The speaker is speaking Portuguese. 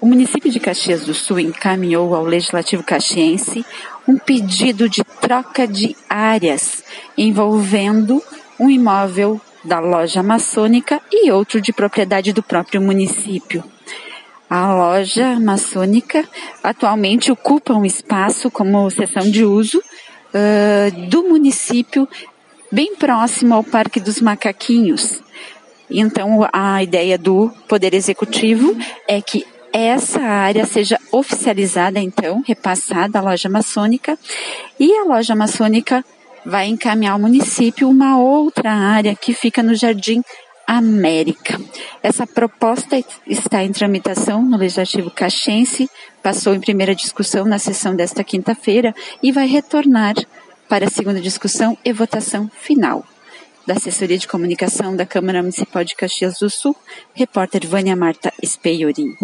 o município de Caxias do Sul encaminhou ao Legislativo Caxiense um pedido de troca de áreas envolvendo um imóvel da loja maçônica e outro de propriedade do próprio município. A loja maçônica atualmente ocupa um espaço como seção de uso uh, do município, bem próximo ao Parque dos Macaquinhos. Então, a ideia do Poder Executivo é que essa área seja oficializada, então, repassada à loja maçônica, e a loja maçônica vai encaminhar ao município uma outra área que fica no Jardim América. Essa proposta está em tramitação no Legislativo Caxense, passou em primeira discussão na sessão desta quinta-feira e vai retornar para a segunda discussão e votação final. Da Assessoria de Comunicação da Câmara Municipal de Caxias do Sul, repórter Vânia Marta Speiorim.